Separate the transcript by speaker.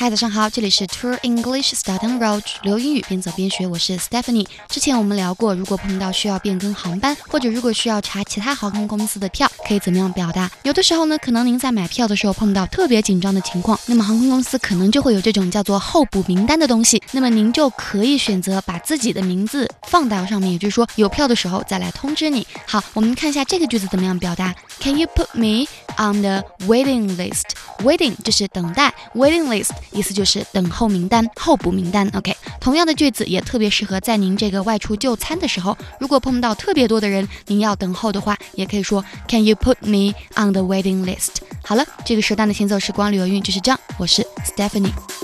Speaker 1: 嗨，早上好，这里是 Tour English Start on Road 留英语边走边学，我是 Stephanie。之前我们聊过，如果碰到需要变更航班，或者如果需要查其他航空公司的票，可以怎么样表达？有的时候呢，可能您在买票的时候碰到特别紧张的情况，那么航空公司可能就会有这种叫做候补名单的东西，那么您就可以选择把自己的名字放到上面，也就是说有票的时候再来通知你。好，我们看一下这个句子怎么样表达？Can you put me on the waiting list？Waiting 就是等待，waiting list。意思就是等候名单、候补名单。OK，同样的句子也特别适合在您这个外出就餐的时候，如果碰到特别多的人，您要等候的话，也可以说 Can you put me on the waiting list？好了，这个时段的行走时光旅游运就是这样。我是 Stephanie。